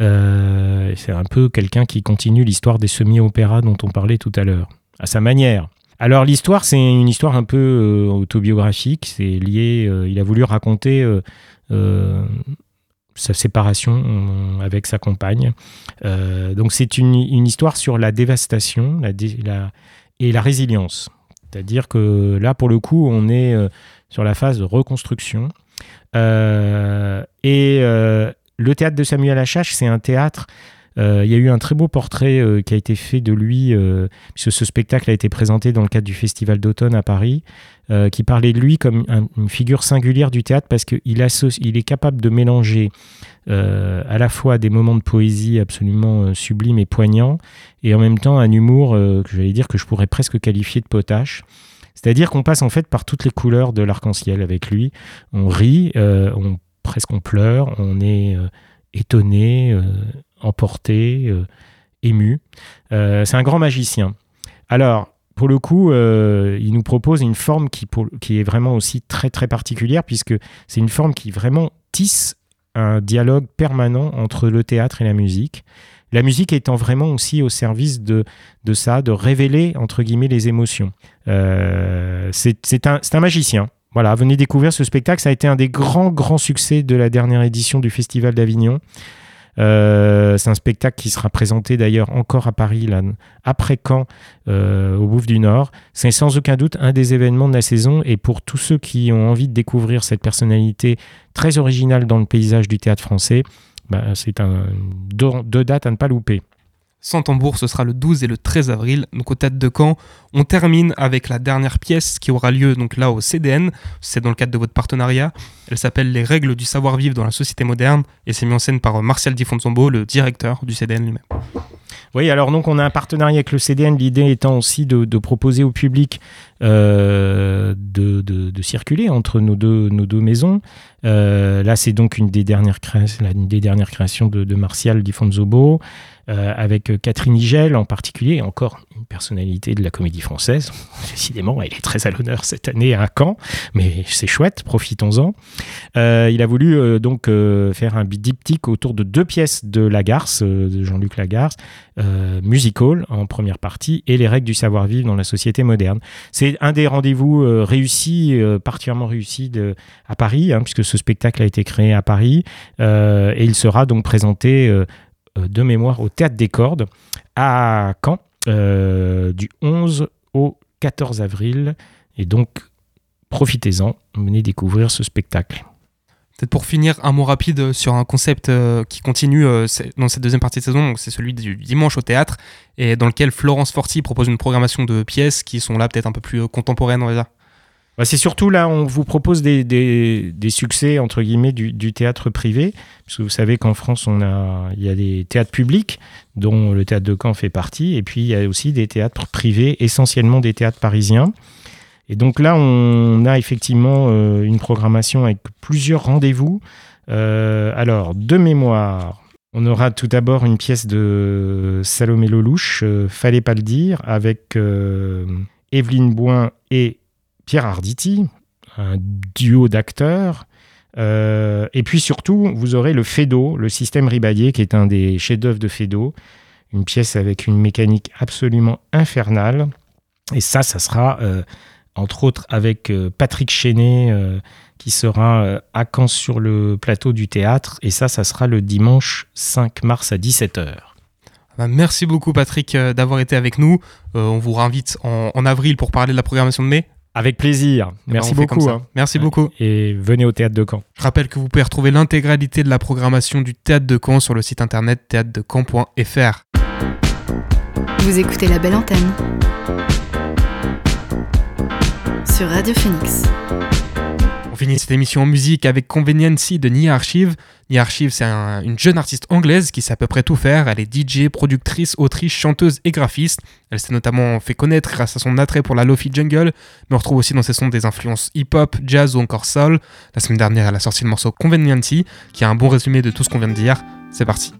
Euh, c'est un peu quelqu'un qui continue l'histoire des semi-opéras dont on parlait tout à l'heure, à sa manière. Alors l'histoire, c'est une histoire un peu euh, autobiographique. C'est lié. euh, il a voulu raconter sa séparation avec sa compagne. Donc c'est une, histoire sur la dévastation et la résilience. C'est-à-dire que là, pour le coup, on est sur la phase de reconstruction. Euh, et euh, le théâtre de Samuel Achache, c'est un théâtre. euh, il y a eu un très beau portrait qui a été fait de lui, puisque ce spectacle a été présenté dans le cadre du Festival d'automne à Paris, qui parlait de lui comme un- une figure singulière du théâtre parce qu'il est capable de mélanger à la fois des moments de poésie absolument sublimes et poignants, et en même temps un humour que j'allais dire que je pourrais presque qualifier de potache. C'est-à-dire qu'on passe en fait par toutes les couleurs de l'arc-en-ciel avec lui. On rit, euh, on, presque on pleure, on est euh, étonné, euh, emporté, ému. C'est un grand magicien. Alors, pour le coup, il nous propose une forme qui est vraiment aussi très très particulière, puisque c'est une forme qui vraiment tisse un dialogue permanent entre le théâtre et la musique. La musique étant vraiment aussi au service de, ça, de révéler, entre guillemets, les émotions. Euh, c'est un, magicien. Voilà, venez découvrir ce spectacle. Ça a été un des grands, grands succès de la dernière édition du Festival d'Avignon. Euh, c'est un spectacle qui sera présenté d'ailleurs encore à Paris, après Caen, euh, au Bouffe du Nord. C'est sans aucun doute un des événements de la saison. Et pour tous ceux qui ont envie de découvrir cette personnalité très originale dans le paysage du théâtre français, bah, c'est un, deux, dates à ne pas louper. Sans tambour, ce sera le 12 et le 13 avril, donc au Théâtre de Caen. On termine avec la dernière pièce qui aura lieu donc là au CDN. C'est dans le cadre de votre partenariat. Elle s'appelle Les règles du savoir-vivre dans la société moderne et c'est mis en scène par euh, Martial Di Fonzombo, le directeur du CDN lui-même. Oui, alors donc on a un partenariat avec le CDN, l'idée étant aussi de, proposer au public euh, de, circuler entre nos deux, maisons. Euh, là, c'est donc une des dernières, créations, de, Martial Di Fonzobo, euh, avec Catherine Higel en particulier, encore personnalité de la comédie française. Décidément, elle est très à l'honneur cette année à Caen, mais c'est chouette, profitons-en. Euh, il a voulu euh, donc euh, faire un diptyque autour de deux pièces de Lagarce, de Jean-Luc Lagarce, Musical en première partie et les règles du savoir-vivre dans la société moderne. C'est un des rendez-vous réussis, particulièrement réussis de- à Paris, hein, puisque ce spectacle a été créé à Paris et il sera donc présenté de mémoire au Théâtre des Cordes à Caen du 11 au 14 avril. Et donc, profitez-en, venez découvrir ce spectacle. Peut-être pour finir, un mot rapide sur un concept euh, qui continue euh, dans cette deuxième partie de saison, c'est celui du dimanche au théâtre, et dans lequel Florence Forti propose une programmation de pièces qui sont là peut-être un peu plus euh, contemporaines, on va dire. Bah, c'est surtout là, on vous propose des, succès, entre guillemets, du, théâtre privé. Parce que vous savez qu'en France, on a, il y a des théâtres publics, dont le théâtre de Caen fait partie. Et puis, il y a aussi des théâtres privés, essentiellement des théâtres parisiens. Et donc là, on a effectivement euh, une programmation avec plusieurs rendez-vous. Euh, alors, de mémoire, on aura tout d'abord une pièce de Salomé Lelouch, euh, Fallait pas le dire, avec Evelyne Boin et Pierre Arditi, un duo d'acteurs. Euh, et puis surtout, vous aurez le Fedo, le système Ribadier, qui est un des chefs-d'œuvre de Fedo, une pièce avec une mécanique absolument infernale. Et ça, ça sera euh, entre autres avec euh, Patrick Chenet, qui sera à Caen sur le plateau du théâtre. Et ça, ça sera le dimanche 5 mars à 17h. Bah, merci beaucoup Patrick d'avoir été avec nous. On vous réinvite en avril pour parler de la programmation de mai. Avec plaisir. Eh ben, Merci beaucoup. hein. Merci Ouais. beaucoup. Et venez au théâtre de Caen. Je rappelle que vous pouvez retrouver l'intégralité de la programmation du Théâtre de Caen sur le site internet théâtredecaen.fr. Vous écoutez la belle antenne sur Radio Phoenix. Finit cette émission en musique avec Conveniency de Nia Archive. Nia Archive, c'est un- une jeune artiste anglaise qui sait à peu près tout faire. Elle est DJ, productrice, autrice, chanteuse et graphiste. Elle s'est notamment fait connaître grâce à son attrait pour la Lofi Jungle, mais on retrouve aussi dans ses sons des influences hip-hop, jazz ou encore soul. La semaine dernière, elle a sorti le morceau Conveniency, qui a un bon résumé de tout ce qu'on vient de dire. C'est parti.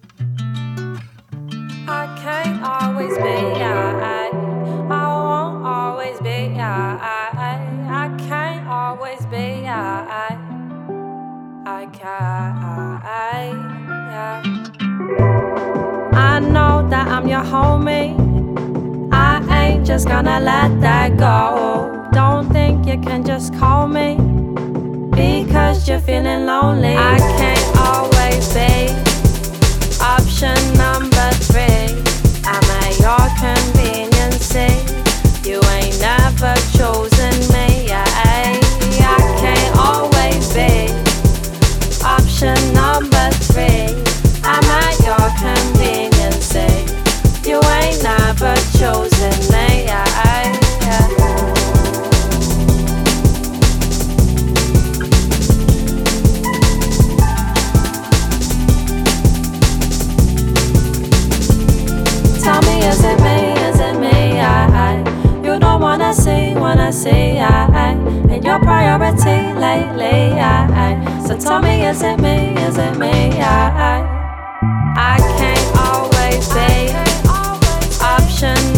I. Know that I'm your homie. I ain't just gonna let that go. Don't think you can just call me because you're feeling lonely. I can't always be option number number three. I'm at your convenience. Eh? You ain't never chosen me. I, Tell me, is it me? Is it me? You don't wanna see, wanna see, I, I, and your priority lately, I, I. So tell me, is it me? Is it me? I, I, I can't always be option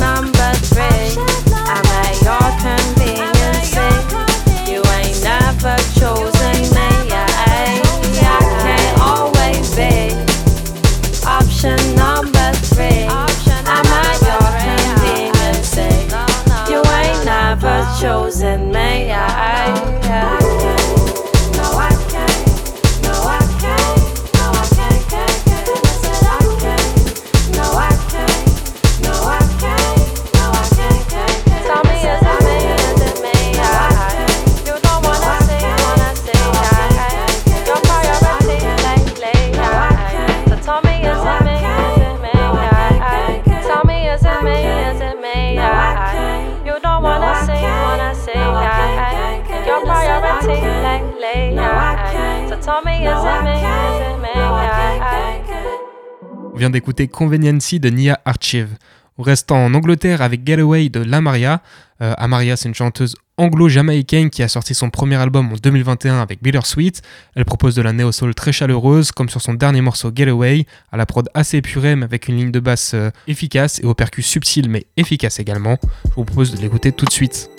vient d'écouter Conveniency de Nia Archive. Reste en Angleterre avec Getaway de Lamaria. Euh, Amaria, c'est une chanteuse anglo-jamaïcaine qui a sorti son premier album en 2021 avec Bittersweet. Elle propose de la néo-soul très chaleureuse, comme sur son dernier morceau Getaway, à la prod assez épurée mais avec une ligne de basse euh, efficace et aux percus subtils mais efficaces également. Je vous propose de l'écouter tout de suite.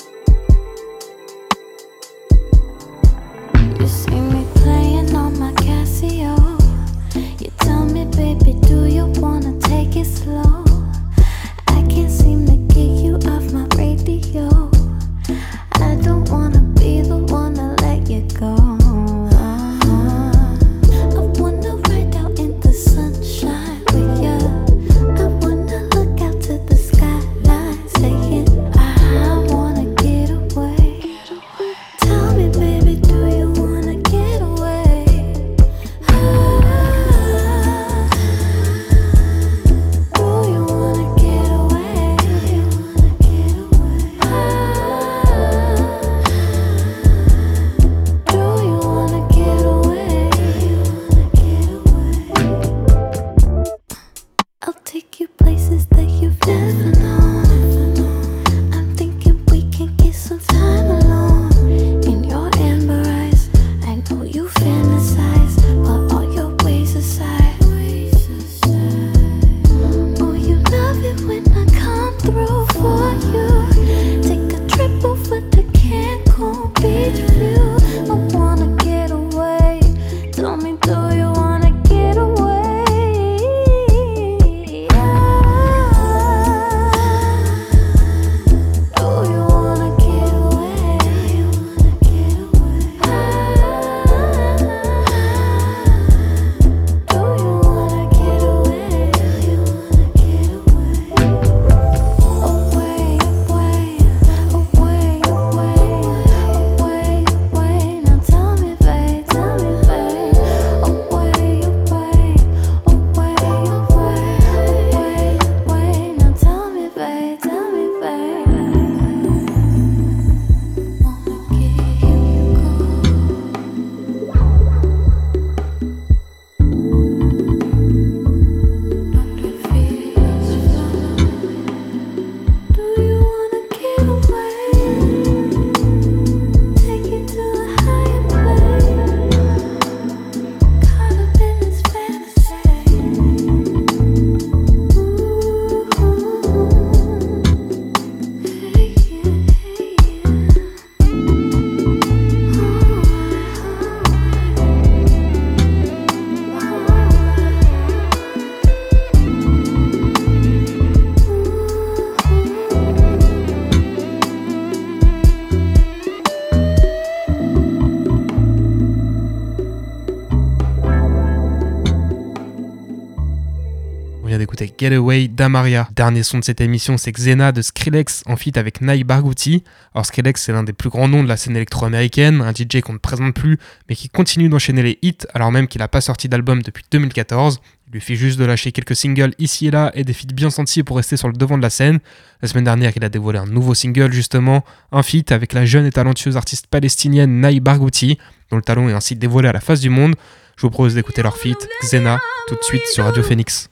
Getaway d'Amaria. Dernier son de cette émission, c'est Xena de Skrillex en feat avec Nai Barghouti. Alors Skrillex, c'est l'un des plus grands noms de la scène électro-américaine, un DJ qu'on ne présente plus, mais qui continue d'enchaîner les hits alors même qu'il n'a pas sorti d'album depuis 2014. Il lui fait juste de lâcher quelques singles ici et là et des feats bien sentis pour rester sur le devant de la scène. La semaine dernière, il a dévoilé un nouveau single justement, un feat avec la jeune et talentueuse artiste palestinienne Nai Barghouti, dont le talent est ainsi dévoilé à la face du monde. Je vous propose d'écouter leur feat, Xena, tout de suite sur Radio Phoenix.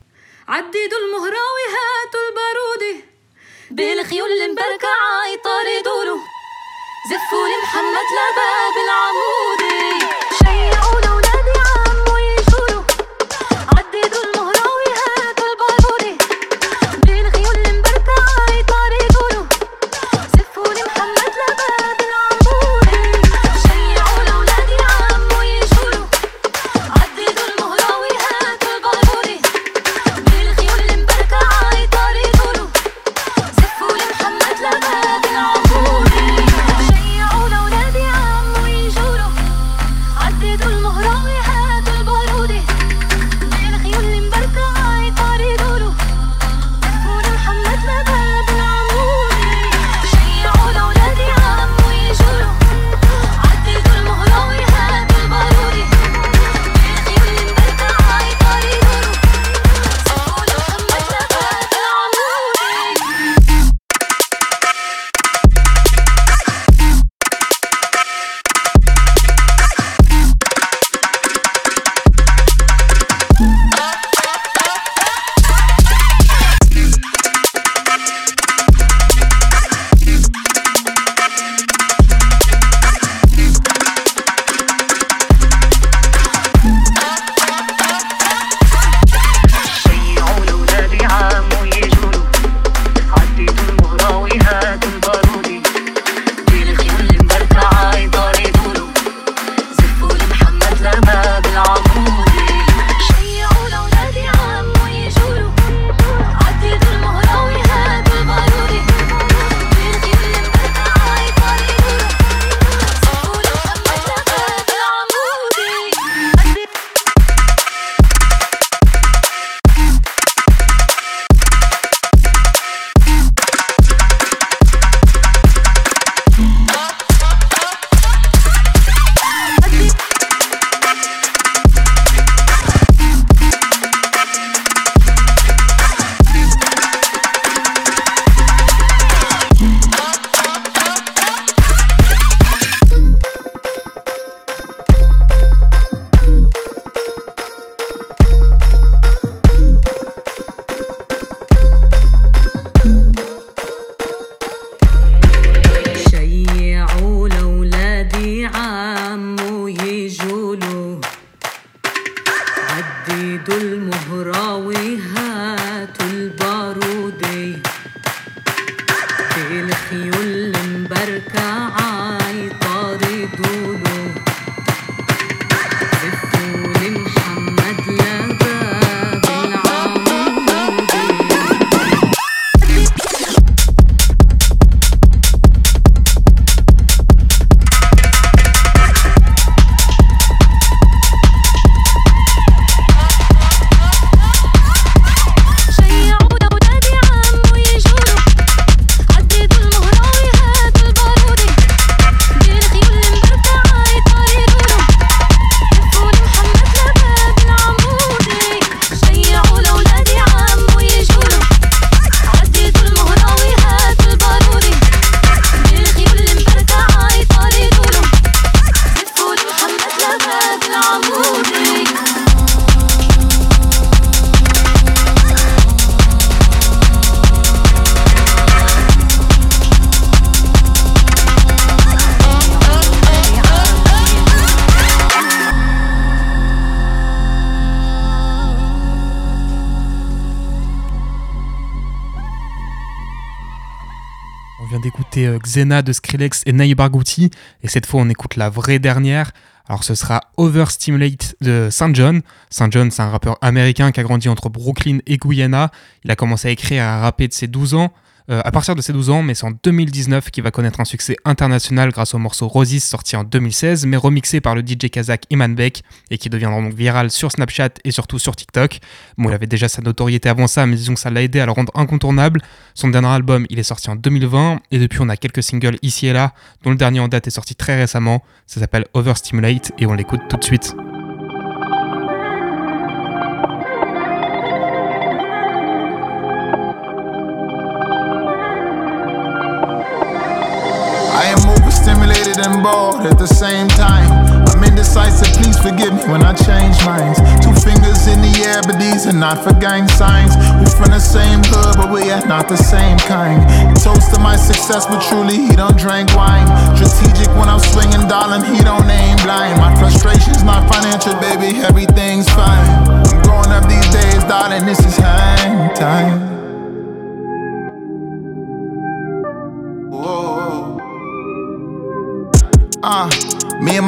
عددوا المهراوي هاتوا البارودي بالخيول المبركعة يطاردوا له زفوا لمحمد لباب العمودي شيعوا Xena de Skrillex et Nai Barghouti, et cette fois on écoute la vraie dernière. Alors ce sera Overstimulate de St. John. St. John, c'est un rappeur américain qui a grandi entre Brooklyn et Guyana. Il a commencé à écrire et à rapper de ses 12 ans. Euh, à partir de ses 12 ans, mais c'est en 2019 qu'il va connaître un succès international grâce au morceau Roses sorti en 2016, mais remixé par le DJ kazakh Iman Beck et qui deviendra donc viral sur Snapchat et surtout sur TikTok. Bon, il avait déjà sa notoriété avant ça, mais disons que ça l'a aidé à le rendre incontournable. Son dernier album, il est sorti en 2020 et depuis on a quelques singles ici et là, dont le dernier en date est sorti très récemment. Ça s'appelle Overstimulate et on l'écoute tout de suite. And bored at the same time. I'm indecisive, please forgive me when I change minds. Two fingers in the air, but these are not for gang signs. We from the same hood, but we are not the same kind. Toast to my success, but truly he don't drink wine. Strategic when I'm swinging, darling, he don't aim blind. My frustration's not financial, baby, everything's fine. I'm growing up these days, darling, this is hang time.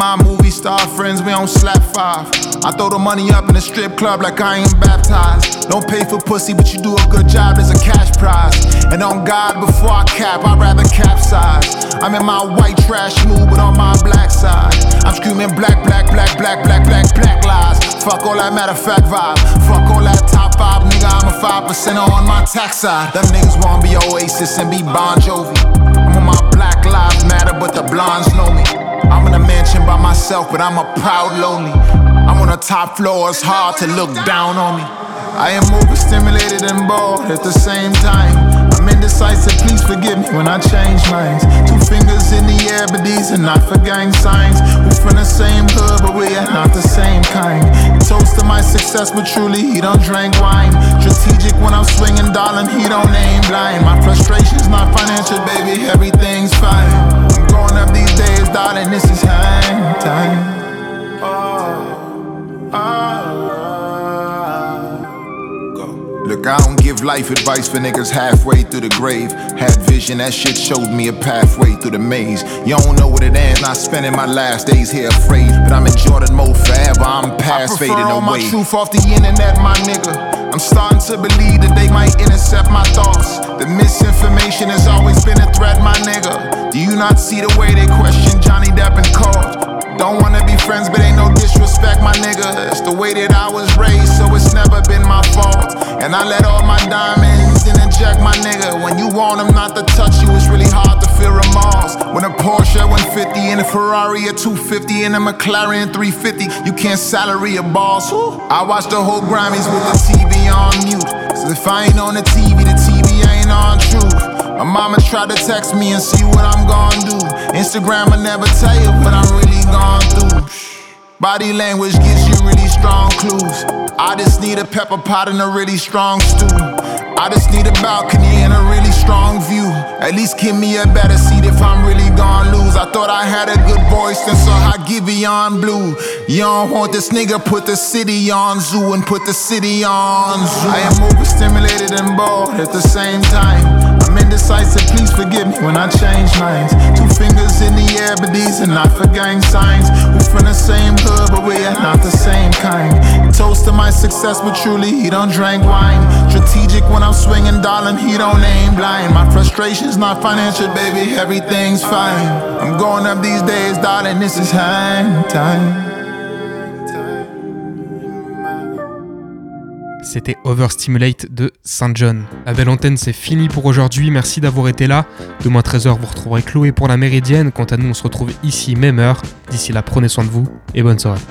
My movie star friends, we on slap five. I throw the money up in the strip club like I ain't baptized. Don't pay for pussy, but you do a good job, there's a cash prize. And on God, before I cap, I'd rather capsize. I'm in my white trash mood, but on my black side. I'm screaming black, black, black, black, black, black, black lies. Fuck all that matter of fact vibe. Fuck all that top five, nigga. I'm a five percent on my tax side. Them niggas wanna be Oasis and be Bon Jovi. I'm on my Black Lives Matter, but the blondes know me. I'm in a mansion by myself, but I'm a proud lonely. I'm on the top floor, it's hard to look down on me. I am overstimulated and bored at the same time. I'm indecisive, please forgive me when I change minds. Two fingers in the air, but these are not for gang signs. We're from the same hood, but we are not the same kind. Toast to my success, but truly he don't drink wine. Strategic when I'm swinging, darling, he don't aim blind. My frustration's not financial, baby, everything's fine. I'm growing up these days, darling, this is hang time. Oh, oh. Go. Look, I don't give life advice for niggas halfway through the grave. Had vision, that shit showed me a pathway through the maze. You don't know what it ends, not spending my last days here afraid. But I'm in Jordan mode forever, I'm past fading all away. my truth off the internet, my nigga. I'm starting to believe that they might intercept my thoughts. The misinformation has always been a threat, my nigga. Do you not see the way they question Johnny Depp and Cole? Don't wanna be friends, but ain't no disrespect, my nigga. It's the way that I was raised, so it's never been my fault. And I let all my diamonds in and check, my nigga. When you want them not to touch you, it's really hard to feel remorse. When a Porsche 150 and a Ferrari a 250 and a McLaren 350, you can't salary a boss. I watch the whole Grammys with the TV on mute. So if I ain't on the TV, the TV ain't on truth. My mama tried to text me and see what I'm gonna do. Instagram will never tell you what I'm really gone through. Body language gives you really strong clues. I just need a pepper pot and a really strong stew. I just need a balcony and a really strong view. At least give me a better seat if I'm really gon' lose. I thought I had a good voice, and so I give on blue. You don't want this nigga, put the city on zoo and put the city on zoo. I am overstimulated and bored at the same time. Indecisive, please forgive me when I change minds. Two fingers in the air, but these are not for gang signs. We from the same hood, but we are not the same kind. Toast to my success, but truly he don't drink wine. Strategic when I'm swinging, darling, he don't aim blind. My frustration's not financial, baby, everything's fine. I'm going up these days, darling, this is hang time. C'était Overstimulate de Saint John. La belle antenne, c'est fini pour aujourd'hui. Merci d'avoir été là. Demain 13h, vous retrouverez Chloé pour la Méridienne. Quant à nous, on se retrouve ici, même heure. D'ici là, prenez soin de vous et bonne soirée.